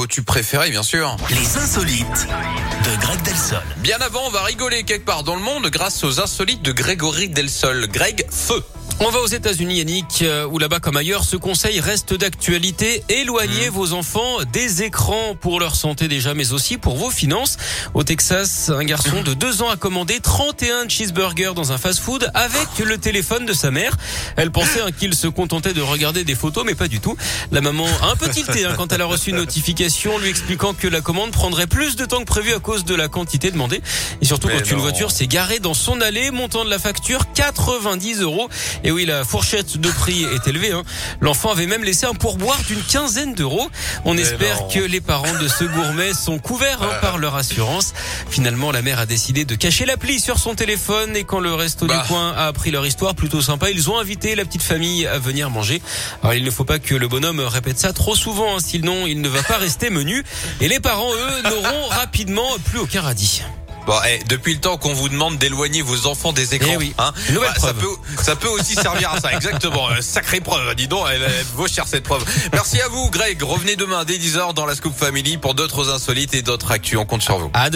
vos tubes préférés, bien sûr. Les insolites de Greg Delsol. Bien avant, on va rigoler quelque part dans le monde grâce aux insolites de Grégory Delsol. Greg, feu on va aux États-Unis, Yannick, euh, où là-bas comme ailleurs, ce conseil reste d'actualité. Éloignez mmh. vos enfants des écrans pour leur santé déjà, mais aussi pour vos finances. Au Texas, un garçon de deux ans a commandé 31 cheeseburgers dans un fast-food avec le téléphone de sa mère. Elle pensait hein, qu'il se contentait de regarder des photos, mais pas du tout. La maman a un peu tilté hein, quand elle a reçu une notification lui expliquant que la commande prendrait plus de temps que prévu à cause de la quantité demandée. Et surtout quand une voiture s'est garée dans son allée, montant de la facture 90 euros. Et oui, la fourchette de prix est élevée. Hein. L'enfant avait même laissé un pourboire d'une quinzaine d'euros. On espère que les parents de ce gourmet sont couverts hein, par leur assurance. Finalement, la mère a décidé de cacher l'appli sur son téléphone et quand le resto du bah. coin a appris leur histoire plutôt sympa, ils ont invité la petite famille à venir manger. Alors il ne faut pas que le bonhomme répète ça trop souvent, hein, sinon il ne va pas rester menu. Et les parents, eux, n'auront rapidement plus aucun radis. Bon, eh, depuis le temps qu'on vous demande d'éloigner vos enfants des écrans, eh oui. hein, bah, ça peut, ça peut aussi servir à ça. Exactement, euh, sacrée preuve. Dis donc, elle, vaut cher cette preuve. Merci à vous, Greg. Revenez demain dès 10h dans la Scoop Family pour d'autres insolites et d'autres actus. On compte sur vous.